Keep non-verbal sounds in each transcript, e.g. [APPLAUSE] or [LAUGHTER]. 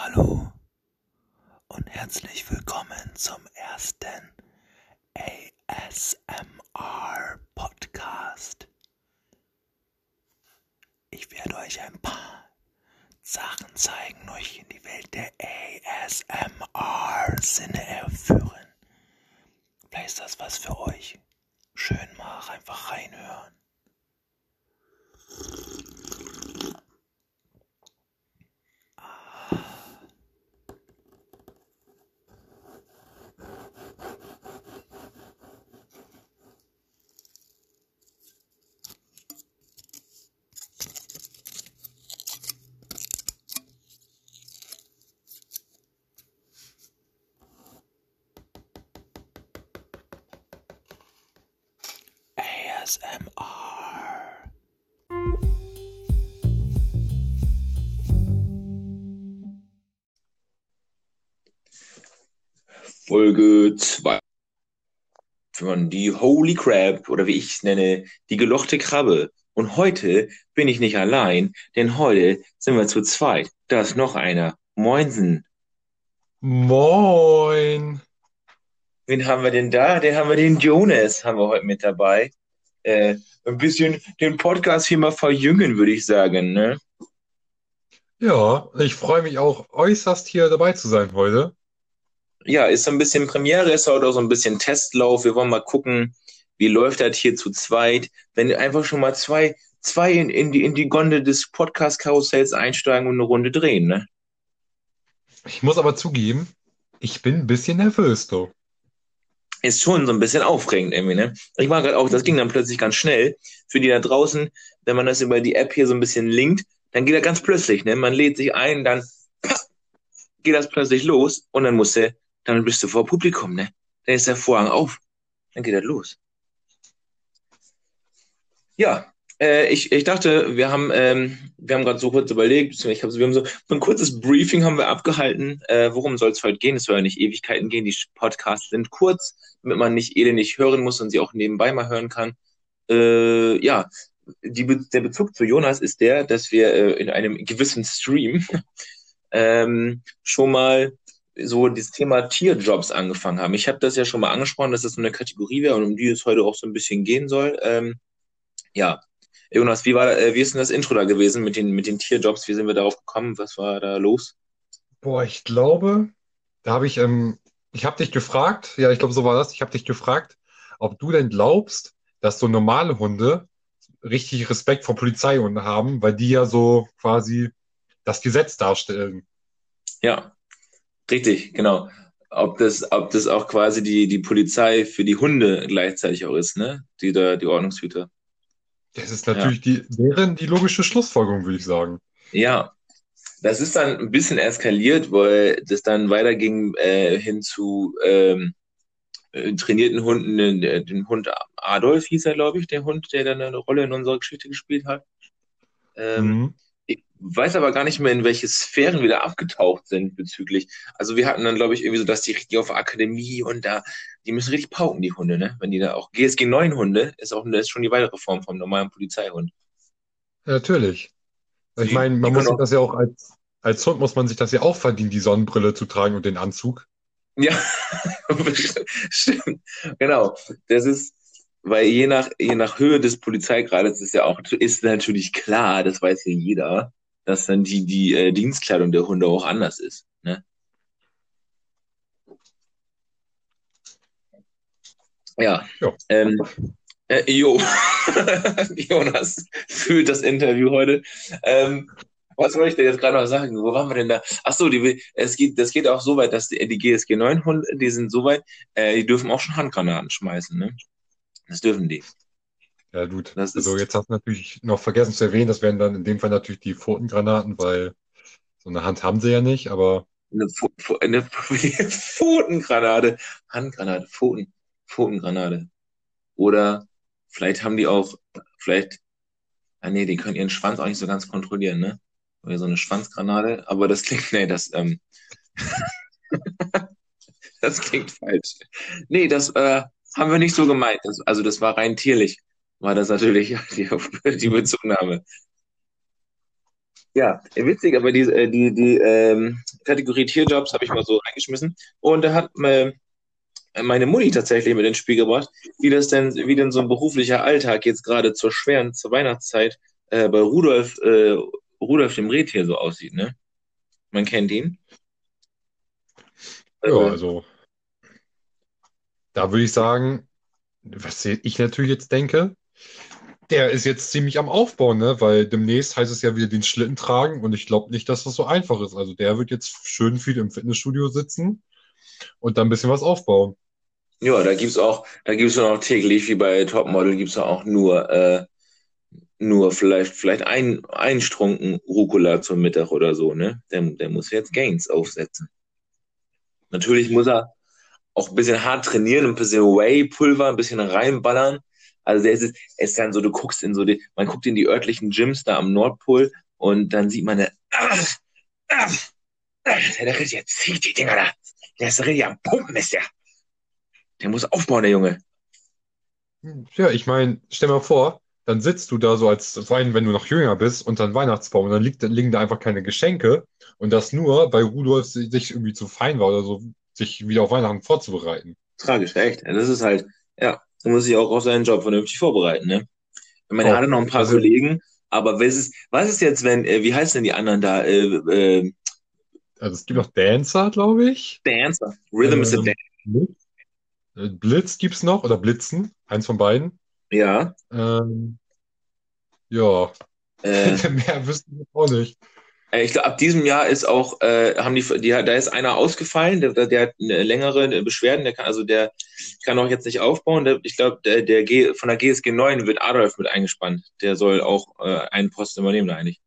Hallo und herzlich willkommen zum ersten ASMR Podcast. Ich werde euch ein paar Sachen zeigen, euch in die Welt der ASMR Sinne erführen. Vielleicht ist das was für euch. Schön mal einfach reinhören. ASMR. Folge 2 von die Holy Crab oder wie ich es nenne, die gelochte Krabbe. Und heute bin ich nicht allein, denn heute sind wir zu zweit. Da ist noch einer. Moinsen. Moin. Wen haben wir denn da? Den haben wir den Jonas, haben wir heute mit dabei. Äh, ein bisschen den Podcast hier mal verjüngen, würde ich sagen, ne? Ja, ich freue mich auch äußerst hier dabei zu sein heute. Ja, ist so ein bisschen Premiere, ist heute auch so ein bisschen Testlauf. Wir wollen mal gucken, wie läuft das hier zu zweit. Wenn einfach schon mal zwei, zwei in, in die, in die Gondel des Podcast-Karussells einsteigen und eine Runde drehen, ne? Ich muss aber zugeben, ich bin ein bisschen nervös, du. Ist schon so ein bisschen aufregend irgendwie, ne? Ich mag halt auch, das ging dann plötzlich ganz schnell. Für die da draußen, wenn man das über die App hier so ein bisschen linkt, dann geht er ganz plötzlich, ne? Man lädt sich ein, dann [LAUGHS] geht das plötzlich los und dann musst du, dann bist du vor Publikum, ne? Dann ist der Vorhang auf. Dann geht das los. Ja, äh, ich, ich dachte, wir haben, ähm, wir haben gerade so kurz überlegt, ich hab, wir haben so, ein kurzes Briefing haben wir abgehalten. Äh, worum soll es heute gehen? Es soll ja nicht Ewigkeiten gehen. Die Podcasts sind kurz, damit man nicht elendig hören muss und sie auch nebenbei mal hören kann. Äh, ja, die, der Bezug zu Jonas ist der, dass wir äh, in einem gewissen Stream [LAUGHS] ähm, schon mal so das Thema Tierjobs angefangen haben. Ich habe das ja schon mal angesprochen, dass das so eine Kategorie wäre und um die es heute auch so ein bisschen gehen soll. Ähm, ja, Jonas, wie war, äh, wie ist denn das Intro da gewesen mit den, mit den Tierjobs? Wie sind wir darauf gekommen? Was war da los? Boah, ich glaube, da habe ich, ähm, ich habe dich gefragt, ja, ich glaube, so war das, ich habe dich gefragt, ob du denn glaubst, dass so normale Hunde richtig Respekt vor Polizeihunden haben, weil die ja so quasi das Gesetz darstellen. Ja, richtig, genau. Ob das, ob das auch quasi die, die Polizei für die Hunde gleichzeitig auch ist, ne? Die da, die Ordnungshüter. Das ist natürlich die, wäre die logische Schlussfolgerung, würde ich sagen. Ja, das ist dann ein bisschen eskaliert, weil das dann weiterging äh, hin zu ähm, äh, trainierten Hunden, den, den Hund Adolf hieß er, glaube ich, der Hund, der dann eine Rolle in unserer Geschichte gespielt hat. Ähm, Mhm. Weiß aber gar nicht mehr, in welche Sphären wir da abgetaucht sind bezüglich. Also wir hatten dann, glaube ich, irgendwie so, dass die richtig auf Akademie und da, die müssen richtig pauken, die Hunde, ne? Wenn die da auch GSG 9 Hunde ist auch das ist schon die weitere Form vom normalen Polizeihund. Ja, natürlich. Ich meine, man muss sich das ja auch als, als Hund muss man sich das ja auch verdienen, die Sonnenbrille zu tragen und den Anzug. Ja, [LAUGHS] stimmt. Genau. Das ist, weil je nach, je nach Höhe des Polizeigrades ist ja auch, ist natürlich klar, das weiß ja jeder, dass dann die, die äh, Dienstkleidung der Hunde auch anders ist. Ne? Ja. Ja. Ähm, äh, jo. [LAUGHS] Jonas fühlt das Interview heute. Ähm, was wollte ich denn jetzt gerade noch sagen? Wo waren wir denn da? Ach so, die, es geht, das geht auch so weit, dass die, die GSG 9 Hunde, die sind so weit, äh, die dürfen auch schon Handgranaten schmeißen, ne? Das dürfen die. Ja, gut. Das Also ist- jetzt hast du natürlich noch vergessen zu erwähnen, das wären dann in dem Fall natürlich die Pfotengranaten, weil so eine Hand haben sie ja nicht, aber Eine, Pfo- Pfo- eine [LAUGHS] Pfotengranate. Handgranate, Pfoten, Pfotengranate. Oder vielleicht haben die auch, vielleicht, ah nee, die können ihren Schwanz auch nicht so ganz kontrollieren, ne? Oder so eine Schwanzgranate, aber das klingt, nee, das, ähm, [LAUGHS] das klingt falsch. Nee, das, äh, haben wir nicht so gemeint. Das, also das war rein tierlich, war das natürlich [LAUGHS] die, die Bezugnahme. Ja, witzig, aber die, äh, die, die ähm, Kategorie Tierjobs habe ich mal so reingeschmissen. Und da hat äh, meine Mutti tatsächlich mit ins Spiel gebracht, wie das denn, wie denn so ein beruflicher Alltag jetzt gerade zur schweren, zur Weihnachtszeit äh, bei Rudolf, äh, Rudolf dem Rentier so aussieht, ne? Man kennt ihn. Ja, also da würde ich sagen, was ich natürlich jetzt denke, der ist jetzt ziemlich am Aufbauen, ne? Weil demnächst heißt es ja wieder den Schlitten tragen und ich glaube nicht, dass das so einfach ist. Also der wird jetzt schön viel im Fitnessstudio sitzen und dann ein bisschen was aufbauen. Ja, da gibt's auch, da gibt's dann auch täglich, wie bei Topmodel, gibt's da auch nur, äh, nur vielleicht, vielleicht ein, ein Strunken Rucola zum Mittag oder so, ne? Der, der muss jetzt Gains aufsetzen. Natürlich muss er auch ein bisschen hart trainieren, ein bisschen Whey-Pulver, ein bisschen reinballern. Also der ist, es ist dann so, du guckst in so die, man guckt in die örtlichen Gyms da am Nordpol und dann sieht man, eine, ach, ach, ach, der richtig, zieht die Dinger da. Der ist richtig am Pumpen, ist der. Der muss aufbauen, der Junge. Ja, ich meine, stell mal vor, dann sitzt du da so als Wein, wenn du noch jünger bist, unter einem Weihnachtsbaum und dann liegt, liegen da einfach keine Geschenke und das nur, weil Rudolf sich irgendwie zu fein war oder so, sich wieder auf Weihnachten vorzubereiten. Tragisch, echt. Das ist halt, ja, da muss ich auch auf seinen Job vernünftig vorbereiten, ne? Ich meine, er Oh, hatte noch ein paar also, Kollegen, aber was ist, was ist jetzt, wenn, äh, wie heißen denn die anderen da? Äh, äh, also es gibt noch Dancer, glaube ich. Dancer. Rhythm is a Ähm, Dance. Blitz, äh, Blitz gibt's noch oder Blitzen, eins von beiden. Ja. Ähm, ja, Äh, [LAUGHS] mehr wüsste ich auch nicht. Äh, Ich glaube, ab diesem Jahr ist auch, äh, haben die, die, da ist einer ausgefallen, der, der hat eine längere Beschwerden, der kann, also der kann auch jetzt nicht aufbauen. Der, ich glaube, der, der G, von der GSG 9 wird Adolf mit eingespannt. Der soll auch äh, einen Posten übernehmen, da eigentlich.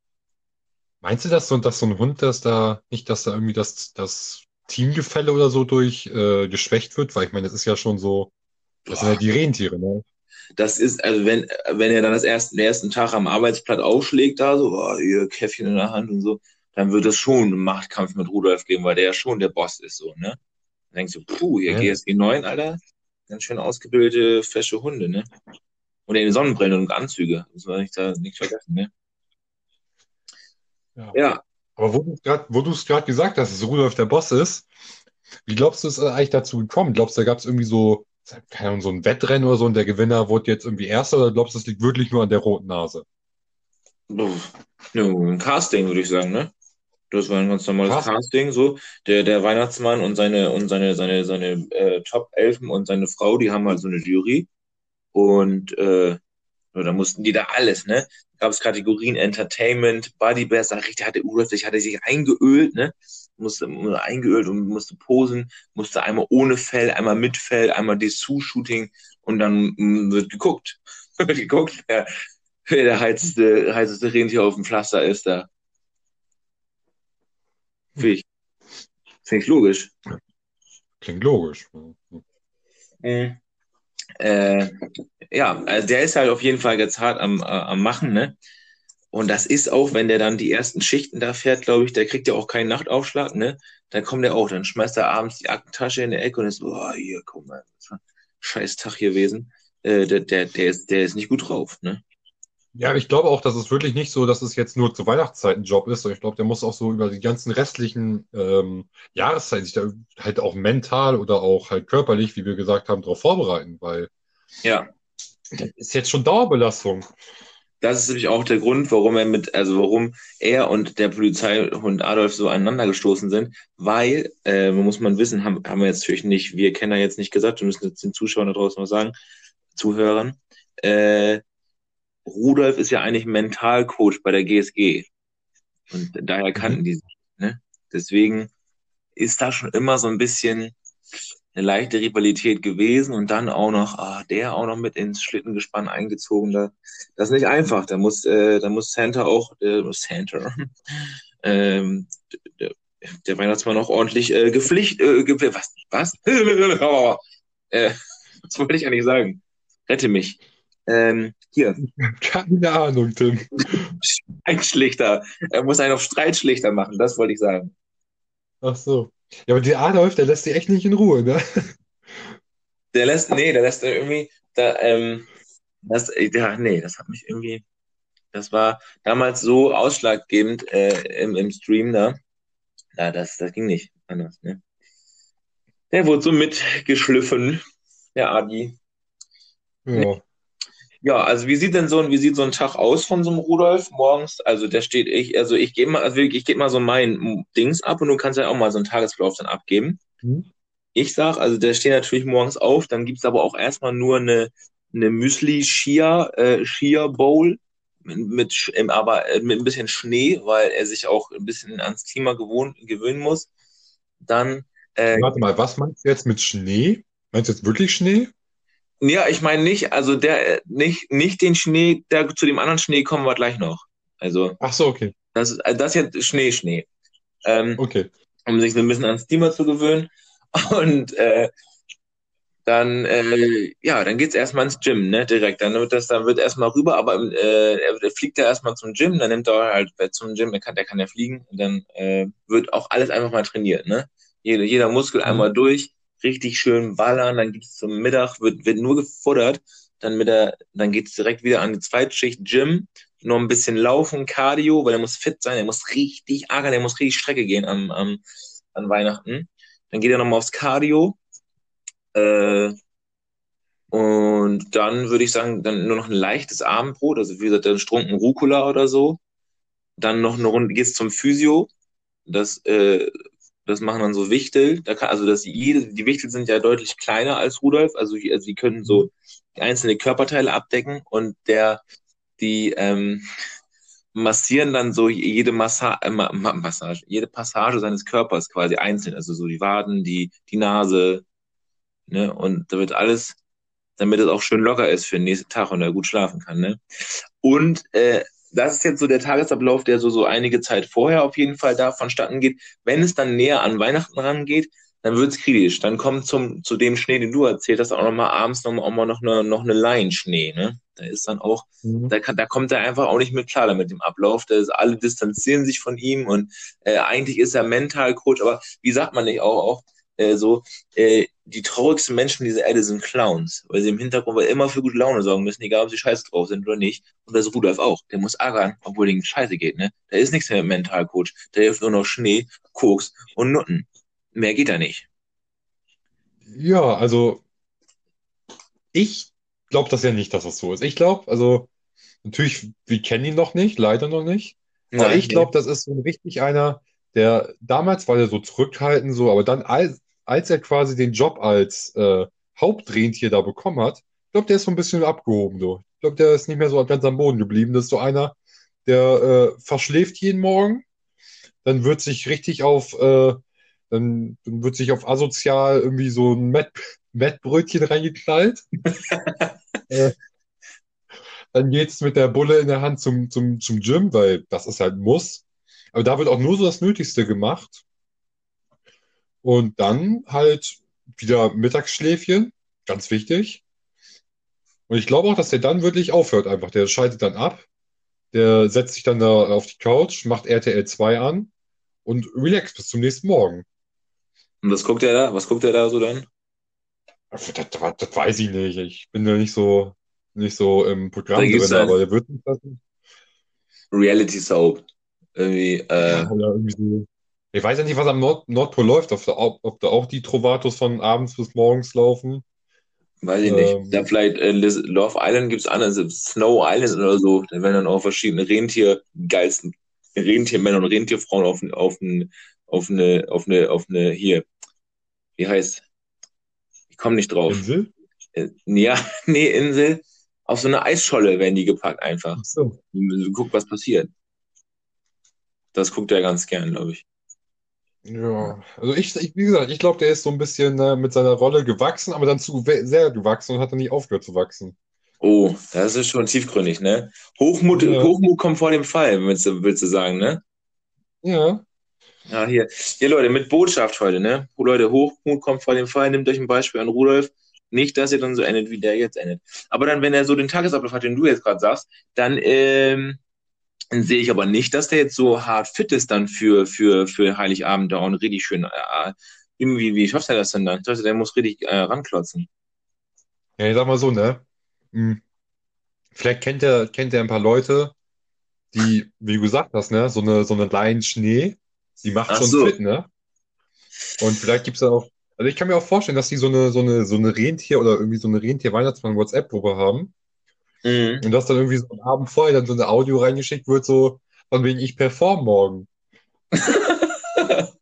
Meinst du, dass so, dass so ein Hund, dass da nicht, dass da irgendwie das, das Teamgefälle oder so durch äh, geschwächt wird? Weil ich meine, das ist ja schon so, das sind ja Boah, die Rentiere, ne? Das ist, also wenn, wenn er dann das ersten, den ersten Tag am Arbeitsplatz aufschlägt, da so, oh, ihr Käffchen in der Hand und so, dann wird es schon einen Machtkampf mit Rudolf geben, weil der ja schon der Boss ist, so, ne? Dann denkst du, puh, hier Ja, GSG 9, Alter, ganz schön ausgebildete, fesche Hunde, ne? Und in Sonnenbrille und Anzüge. Das war nicht da nicht vergessen, ne? ja. Ja, Aber wo du es gerade, gesagt hast, dass Rudolf der Boss ist, wie glaubst du, ist es eigentlich dazu gekommen? Glaubst du, da gab es irgendwie so, keine Ahnung, so ein Wettrennen oder so und der Gewinner wurde jetzt irgendwie Erster oder glaubst du, das liegt wirklich nur an der roten Nase? Ja, ein Casting, würde ich sagen, ne? Das war ein ganz normales Krass. Casting, so. Der, der Weihnachtsmann und seine, und seine, seine, seine äh, Top-Elfen und seine Frau, die haben halt so eine Jury. Und äh, da mussten die da alles, ne? Gab es Kategorien Entertainment, Body Bears, ach, richtig, hatte Rudolf sich, hatte sich eingeölt, ne? Musste musste eingeölt und musste posen, musste einmal ohne Fell, einmal mit Fell, einmal Dessous-Shooting und dann mm, wird geguckt. [LAUGHS] wird geguckt, wer, wer der heißeste, heißeste Rentier auf dem Pflaster ist da. Finde ich, find ich logisch. Klingt logisch. Mhm. Äh, ja, also der ist halt auf jeden Fall jetzt hart am, äh, am Machen, ne? Und das ist auch, wenn der dann die ersten Schichten da fährt, glaube ich, der kriegt ja auch keinen Nachtaufschlag, ne? Dann kommt er auch, dann schmeißt er abends die Aktentasche in der Ecke und ist so, oh, hier, guck mal, scheiß Tag gewesen. Äh, der, der, der, ist, der ist nicht gut drauf, ne? Ja, ich glaube auch, dass es wirklich nicht so, dass es jetzt nur zur Weihnachtszeit ein Job ist, sondern ich glaube, der muss auch so über die ganzen restlichen ähm, Jahreszeiten sich da halt auch mental oder auch halt körperlich, wie wir gesagt haben, darauf vorbereiten, weil Ja, das ist jetzt schon Dauerbelastung. Das ist nämlich auch der Grund, warum er mit, also warum er und der Polizeihund Adolf so aneinander gestoßen sind, weil, äh, muss man wissen, haben, haben wir jetzt natürlich nicht, wir kennen ja jetzt nicht gesagt, wir müssen jetzt den Zuschauern da draußen mal sagen, Zuhörern, äh, Rudolf ist ja eigentlich Mentalcoach bei der GSG. Und daher kannten Mhm. die sich, ne? Deswegen ist da schon immer so ein bisschen eine leichte Rivalität gewesen und dann auch noch, ah, der auch noch mit ins Schlittengespann eingezogen. Da, das ist nicht einfach. Da muss, äh, da muss Santa auch, äh, Santa, [LAUGHS] ähm, der, der Weihnachtsmann auch ordentlich äh, gepflicht, äh, ge was, was? [LAUGHS] äh, was wollte ich eigentlich sagen? Rette mich. Ähm, hier, [LAUGHS] Keine Ahnung, Tim. Streitschlichter. Er muss einen auf Streitschlichter machen, das wollte ich sagen. Ach so. Ja, aber der Adolf, der lässt sich echt nicht in Ruhe, ne? Der lässt, nee, der lässt irgendwie, da, ähm, das, äh, ja, nee, das hat mich irgendwie, Das war damals so ausschlaggebend äh, im, im Stream da. Ja, das, das ging nicht anders, ne? Der wurde so mitgeschliffen, der Adi. Ja. Ja, also wie sieht denn so ein, wie sieht so ein Tag aus von so einem Rudolf morgens? Also der steht ich, also ich gebe mal, also wirklich, ich gebe mal so mein Dings ab und du kannst ja auch mal so einen Tagesverlauf dann abgeben. Mhm. Ich sag, also der steht natürlich morgens auf, dann gibt's aber auch erstmal nur eine, eine Müsli Chia, äh, Chia Bowl mit, mit, ähm, aber äh, mit ein bisschen Schnee, weil er sich auch ein bisschen ans Klima gewohnt, gewöhnen muss. Dann, äh, Warte mal, was meinst du jetzt mit Schnee? Meinst du jetzt wirklich Schnee? Ja, ich meine nicht, also der, äh, nicht, nicht den Schnee, der, zu dem anderen Schnee kommen wir gleich noch. Also, Ach so, okay. das ist, also das ist jetzt Schnee, Schnee. Ähm, Okay. um sich so ein bisschen ans Klima zu gewöhnen. [LAUGHS] Und äh, dann, äh, ja, dann geht's erstmal ins Gym, ne, direkt. Dann wird das, dann wird erstmal rüber, aber äh, er, er fliegt ja erstmal zum Gym, dann nimmt er halt wer zum Gym, der kann, der kann ja fliegen und dann äh, wird auch alles einfach mal trainiert, ne? Jeder, jeder Muskel einmal durch, richtig schön ballern, dann gibt's zum Mittag, wird, wird nur gefuttert, dann mit der, dann geht's direkt wieder an die Zweitschicht Gym, noch ein bisschen laufen, Cardio, weil er muss fit sein, er muss richtig ackern, er muss richtig Strecke gehen am, am, an Weihnachten. Dann geht er nochmal aufs Cardio. Äh, und dann würde ich sagen, dann nur noch ein leichtes Abendbrot, also wie gesagt, dann Strunken Rucola oder so. Dann noch eine Runde, geht's zum Physio. Das, äh, das machen dann so Wichtel. Da kann, also das die Wichtel sind ja deutlich kleiner als Rudolf, also, also können so einzelne Körperteile abdecken und der, die ähm, massieren dann so jede Massa äh, Ma Ma Massage, jede Passage seines Körpers quasi einzeln, also so die Waden, die, die Nase, ne, und da wird alles, damit es auch schön locker ist für den nächsten Tag und er gut schlafen kann, ne. Und äh, das ist jetzt so der Tagesablauf, der so, so einige Zeit vorher auf jeden Fall da vonstatten geht. Wenn es dann näher an Weihnachten rangeht, dann wird's kritisch. Dann kommt zum, zu dem Schnee, den du erzählt hast, auch nochmal abends noch, auch mal noch eine, noch eine Laienschnee, ne. Da ist dann auch, Mhm. da, kann, da kommt er einfach auch nicht mit klar damit dem Ablauf. Da ist, alle distanzieren sich von ihm und äh, eigentlich ist er Mentalcoach, aber wie sagt man nicht auch, auch äh, so, äh, die traurigsten Menschen dieser Erde sind Clowns, weil sie im Hintergrund immer für gute Laune sorgen müssen, egal ob sie scheiße drauf sind oder nicht. Und das ist Rudolf auch. Der muss ärgern, obwohl ihm scheiße geht, ne? Da ist nichts mehr mit Mentalcoach. Da hilft nur noch Schnee, Koks und Nutten. Mehr geht da nicht. Ja, also ich glaube das ja nicht, dass das so ist. Ich glaube, also natürlich, wir kennen ihn noch nicht, leider noch nicht. Aber Nein, ich glaube, das ist so richtig einer, der damals war er so zurückhaltend, so, aber dann, als, als er quasi den Job als äh, Hauptrentier da bekommen hat, ich glaube, der ist so ein bisschen abgehoben, so. Ich glaube, der ist nicht mehr so ganz am Boden geblieben. Das ist so einer, der äh, verschläft jeden Morgen, dann wird sich richtig auf, äh, dann, dann wird sich auf asozial irgendwie so ein Mett, Mettbrötchen reingeknallt. [LAUGHS] äh, dann geht's mit der Bulle in der Hand zum, zum, zum Gym, weil das ist halt ein Muss. Aber da wird auch nur so das Nötigste gemacht. Und dann halt wieder Mittagsschläfchen, ganz wichtig. Und ich glaube auch, dass der dann wirklich aufhört einfach. Der schaltet dann ab, der setzt sich dann da auf die Couch, macht RTL 2 an und relaxt bis zum nächsten Morgen. Und was guckt er da? Was guckt er da so dann? Das, das, das weiß ich nicht. Ich bin da nicht so, nicht so im Programm drin, aber der wird nicht lassen. Reality Soap. Irgendwie, äh, Ja, irgendwie so. Ich weiß ja nicht, was am Nord Nordpol läuft, ob da, auch, ob da auch die Trovatos von abends bis morgens laufen. weiß ich nicht. Ähm. Da vielleicht äh, Love Island gibt's anders, Snow Island oder so. Da werden dann auch verschiedene Rentier, geilsten Rentiermänner und Rentierfrauen auf, auf, auf eine, auf eine, auf eine, hier, wie heißt, ich komme nicht drauf. Insel? Äh, ja, [LAUGHS] nee, Insel. Auf so eine Eisscholle werden die gepackt einfach. Ach so. Guck, was passiert. Das guckt er ganz gern, glaube ich. Ja, also ich, ich wie gesagt, ich glaube, der ist so ein bisschen äh, mit seiner Rolle gewachsen, aber dann zu we- sehr gewachsen und hat dann nicht aufgehört zu wachsen. Oh, das ist schon tiefgründig, ne? Hochmut, Ja. Hochmut kommt vor dem Fall, willst du, willst du sagen, ne? Ja, Ja, hier. Hier, Leute, mit Botschaft heute, ne? Leute, Hochmut kommt vor dem Fall, nehmt euch ein Beispiel an Rudolf. Nicht, dass ihr dann so endet, wie der jetzt endet. Aber dann, wenn er so den Tagesablauf hat, den du jetzt gerade sagst, dann, ähm, dann sehe ich aber nicht, dass der jetzt so hart fit ist dann für, für, für Heiligabend da und richtig schön, äh, irgendwie, wie schafft er das denn dann? Ich dachte, der muss richtig äh, ranklotzen. ja, ich sag mal so, ne? Hm. Vielleicht kennt er, kennt er ein paar Leute, die, wie du gesagt hast, ne, so eine, so eine Line Schnee, die macht Ach schon so. fit, ne? Und vielleicht gibt's da auch, also ich kann mir auch vorstellen, dass die so eine, so eine, so eine Rentier oder irgendwie so eine Rentier-Weihnachtsmann-WhatsApp-Gruppe haben. Mhm. Und dass dann irgendwie so einen Abend vorher dann so eine Audio reingeschickt wird, so von wegen ich perform morgen. [LAUGHS]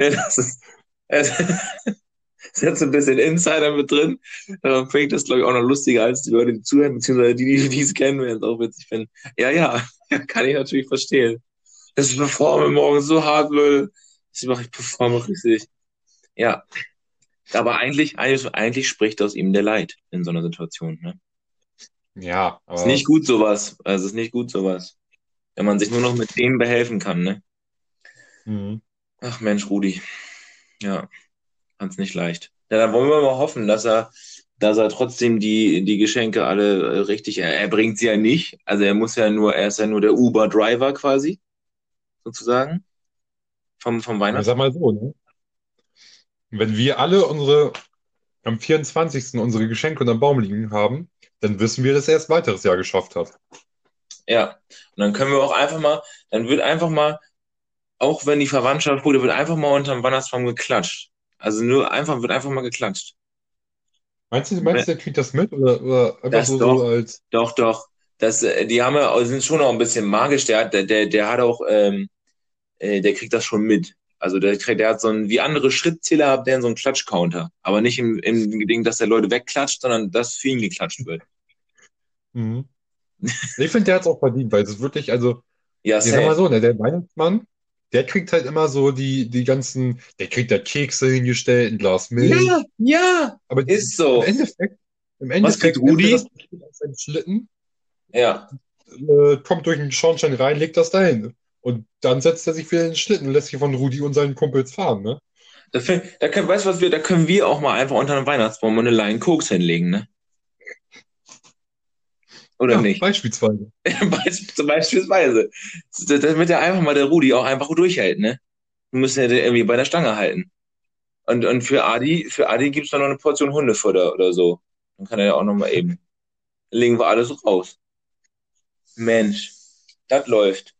Ja, das ist, [LAUGHS] das ist jetzt ein bisschen Insider mit drin. Daran fängt das, glaube ich, auch noch lustiger als die Leute, die zuhören, beziehungsweise die, die die es kennen, werden es auch witzig finden. Ja, [LAUGHS] ja, kann ich natürlich verstehen. Das performe morgen so hart, Leute. Ich mache, ich performe richtig. Ja. Aber eigentlich, eigentlich, eigentlich spricht aus ihm der Leid in so einer Situation, ne? Ja, Ist aber nicht gut sowas. Also ist nicht gut sowas. Wenn man sich nur noch mit dem behelfen kann, ne? Mhm. Ach Mensch, Rudi. Ja, hat's nicht leicht. Ja, dann wollen wir mal hoffen, dass er, dass er trotzdem die, die Geschenke alle äh, richtig, er, er bringt sie ja nicht. Also er muss ja nur, er ist ja nur der Uber-Driver quasi, sozusagen. Vom, vom ich Weihnachts. sag mal so, ne? Wenn wir alle unsere, am 24. unsere Geschenke unterm Baum liegen haben, dann wissen wir, dass er es weiteres Jahr geschafft hat. Ja. Und dann können wir auch einfach mal, dann wird einfach mal, auch wenn die Verwandtschaft wurde, wird einfach mal unterm Weihnachtsbaum geklatscht. Also nur einfach, wird einfach mal geklatscht. Meinst du, meinst du, der kriegt das mit oder, oder einfach Das so, doch. so als, Doch, doch. Das, äh, die haben ja, sind schon auch ein bisschen magisch. Der hat, der, der, der hat auch, ähm, äh, der kriegt das schon mit. Also der, kriegt- der hat so ein, wie andere Schrittzähler hat der so einen Klatschcounter. Aber nicht im, im Ding, dass der Leute wegklatscht, sondern dass für ihn geklatscht wird. mhm. Ich finde, der hat es auch verdient, weil es ist wirklich, also, Ja, ich sag mal so, ne, der Weihnachtsmann, der kriegt halt immer so die, die ganzen, der kriegt da Kekse hingestellt, ein Glas Milch. Ja, ja, Aber ist so. im Endeffekt, im Was Endeffekt kriegt Rudi? das Paket aus seinem Schlitten, Ja. äh, kommt durch den Schornstein rein, legt das dahin. Und dann setzt er sich wieder in den Schlitten und lässt sich von Rudi und seinen Kumpels fahren, ne? Da, da können, weißt du was wir, da können wir auch mal einfach unter einem Weihnachtsbaum eine Line Koks hinlegen, ne? Oder Ja, nicht? beispielsweise. [LAUGHS] Beisp- Beispielsweise. Damit der einfach mal der Rudi auch einfach durchhält, ne? Wir müssen ja den irgendwie bei der Stange halten. Und, und für Adi, für Adi gibt's dann noch eine Portion Hundefutter oder so. Dann kann er ja auch noch mal eben. Legen wir alles raus. Mensch, das läuft.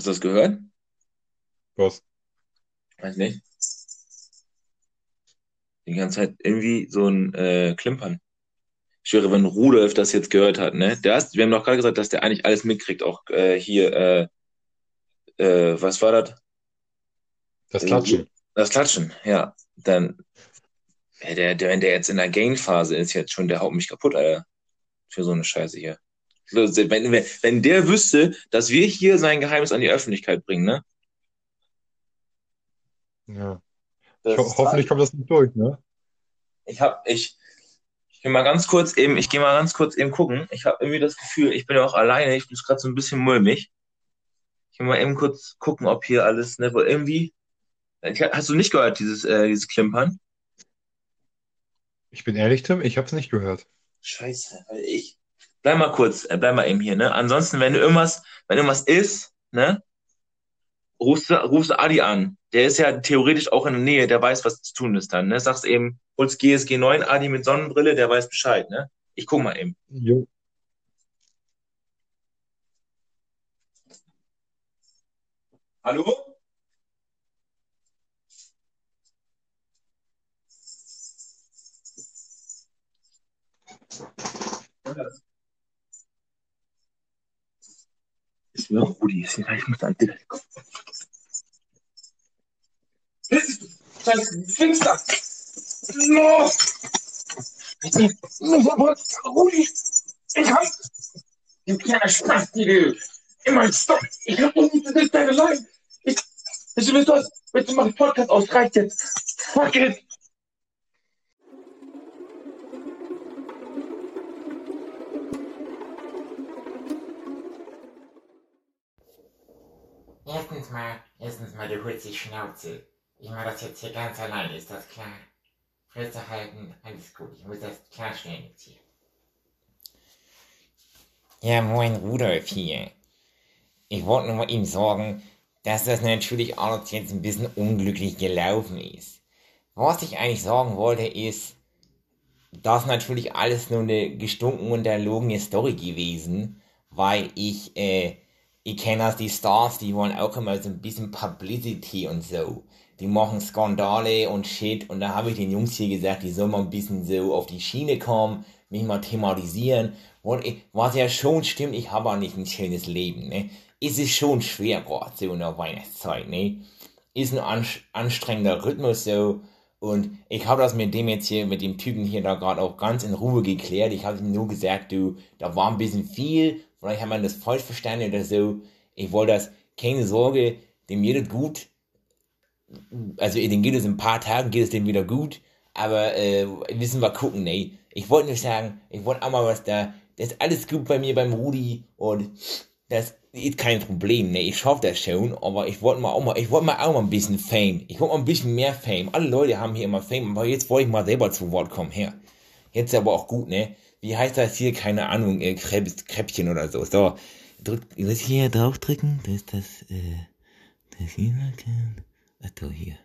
Hast du das gehört? Was? Weiß nicht. Die ganze Zeit irgendwie so ein äh, Klimpern. Ich schwöre, wenn Rudolf das jetzt gehört hat, ne? Der ist, wir haben doch gerade gesagt, dass der eigentlich alles mitkriegt, auch äh, hier, äh, äh, was war das? Das Klatschen. Das Klatschen, ja. Dann, der, der, wenn der jetzt in der Gain-Phase ist, jetzt schon, der haut mich kaputt, Alter. Für so eine Scheiße hier. Wenn, wenn, wenn der wüsste, dass wir hier sein Geheimnis an die Öffentlichkeit bringen, ne? Ja. Das Ho hoffentlich kommt das nicht durch, ne? Ich hab, ich, ich gehe mal ganz kurz eben, ich gehe mal ganz kurz eben gucken. Ich habe irgendwie das Gefühl, ich bin ja auch alleine, ich bin gerade so ein bisschen mulmig. Ich will mal eben kurz gucken, ob hier alles, ne, weil irgendwie, ich, hast du nicht gehört, dieses, äh, dieses Klimpern? Ich bin ehrlich, Tim, ich hab's nicht gehört. Scheiße, weil ich, bleib mal kurz, äh, bleib mal eben hier, ne? Ansonsten, wenn du irgendwas, wenn irgendwas ist, ne, rufst du, rufst du Adi an. Der ist ja theoretisch auch in der Nähe, der weiß, was zu tun ist dann, ne? Sagst eben, holst GSG 9 Adi mit Sonnenbrille, der weiß Bescheid, ne? Ich guck mal eben. Jo. Hallo? Ist mir Rudi, ist hier, ich muss an dich kommen. Scheiße, finster! Los! Rudi! Ich hab... Du kleiner Spasti, Immer stopp! Ich hab doch nicht deine Leine! Ich... Ich will das... Bitte mach den Podcast aus, reicht jetzt! Fuck it! Erstens mal, erstens mal, du holst die Schnauze. Ich mach das jetzt hier ganz allein, ist das klar? Fresse halten, alles gut. Ich muss das klarstellen jetzt hier. Ja, moin Rudolf hier. Ich wollte nur mal ihm sorgen, dass das natürlich alles jetzt ein bisschen unglücklich gelaufen ist. Was ich eigentlich sagen wollte ist, das ist natürlich alles nur eine gestunken und erlogene Story gewesen, weil ich, äh, ich kenne das, die Stars, die wollen auch immer so ein bisschen Publicity und so. Die machen Skandale und Shit und da habe ich den Jungs hier gesagt, die sollen mal ein bisschen so auf die Schiene kommen, mich mal thematisieren. Ich, was ja schon stimmt, ich habe auch nicht ein schönes Leben, ne? Es ist schon schwer gerade so in der Weihnachtszeit, ne? Ist ein anstrengender Rhythmus so und ich habe das mit dem jetzt hier, mit dem Typen hier da gerade auch ganz in Ruhe geklärt. Ich habe ihm nur gesagt, du, da war ein bisschen viel, vielleicht hat man das falsch verstanden oder so. Ich wollte das, keine Sorge, dem geht es gut. Also dem geht es in ein paar Tagen, geht es dem wieder gut. Aber äh, wissen wir gucken, ne? Ich wollte nur sagen, ich wollte auch mal was da, das ist alles gut bei mir beim Rudi und das ist kein Problem, ne? Ich schaff das schon, aber ich wollte mal auch mal, ich wollte mal auch mal ein bisschen Fame. Ich wollte mal ein bisschen mehr Fame. Alle Leute haben hier immer Fame, aber jetzt wollte ich mal selber zu Wort kommen. Her. Jetzt aber auch gut, ne? Wie heißt das hier? Keine Ahnung, äh, Krebs, Kräppchen oder so. So, drück, was hier draufdrücken? Das ist das, äh, das hier, Ach, hier.